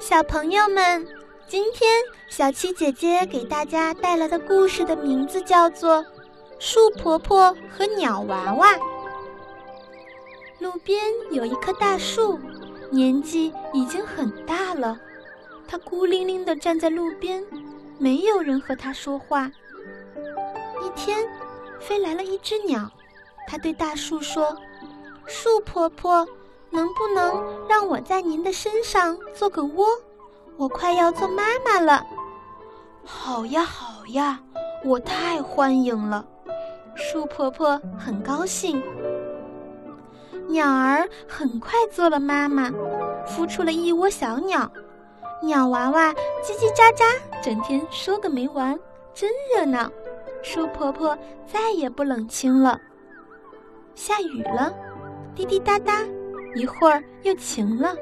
小朋友们，今天小七姐姐给大家带来的故事的名字叫做《树婆婆和鸟娃娃》。路边有一棵大树，年纪已经很大了，它孤零零地站在路边，没有人和它说话。一天，飞来了一只鸟，它对大树说：“树婆婆。”能不能让我在您的身上做个窝？我快要做妈妈了。好呀，好呀，我太欢迎了。树婆婆很高兴。鸟儿很快做了妈妈，孵出了一窝小鸟。鸟娃娃叽叽喳喳，整天说个没完，真热闹。树婆婆再也不冷清了。下雨了，滴滴答答。一会儿又晴了，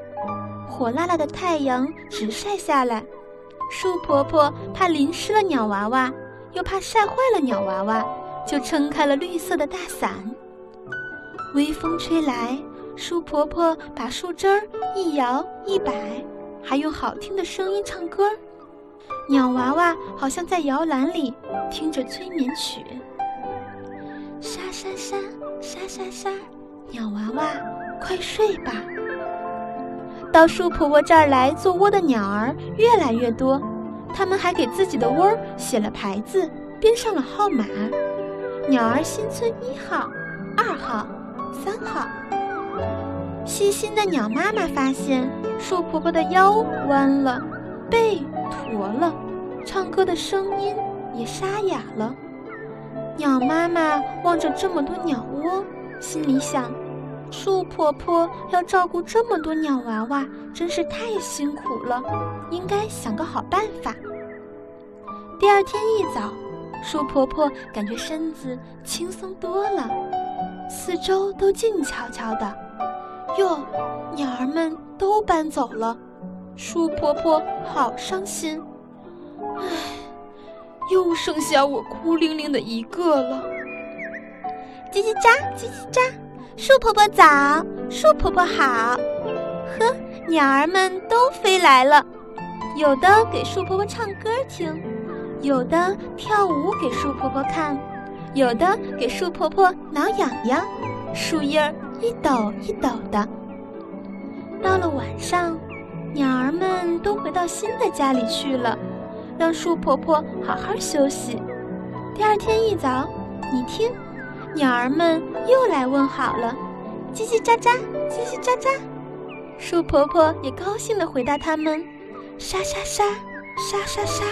火辣辣的太阳直晒下来。树婆婆怕淋湿了鸟娃娃，又怕晒坏了鸟娃娃，就撑开了绿色的大伞。微风吹来，树婆婆把树枝儿一摇一摆，还用好听的声音唱歌。鸟娃娃好像在摇篮里听着催眠曲。沙沙沙沙沙沙，鸟娃娃。快睡吧！到树婆婆这儿来做窝的鸟儿越来越多，它们还给自己的窝写了牌子，编上了号码：鸟儿新村一号、二号、三号。细心的鸟妈妈发现，树婆婆的腰弯了，背驼了，唱歌的声音也沙哑了。鸟妈妈望着这么多鸟窝，心里想。树婆婆要照顾这么多鸟娃娃，真是太辛苦了，应该想个好办法。第二天一早，树婆婆感觉身子轻松多了，四周都静悄悄的。哟，鸟儿们都搬走了，树婆婆好伤心。唉，又剩下我孤零零的一个了。叽叽喳，叽叽喳。树婆婆早，树婆婆好。呵，鸟儿们都飞来了，有的给树婆婆唱歌听，有的跳舞给树婆婆看，有的给树婆婆挠痒痒，树叶儿一抖一抖的。到了晚上，鸟儿们都回到新的家里去了，让树婆婆好好休息。第二天一早，你听。鸟儿们又来问好了，叽叽喳喳，叽叽喳喳。树婆婆也高兴地回答它们：沙沙沙，沙沙沙。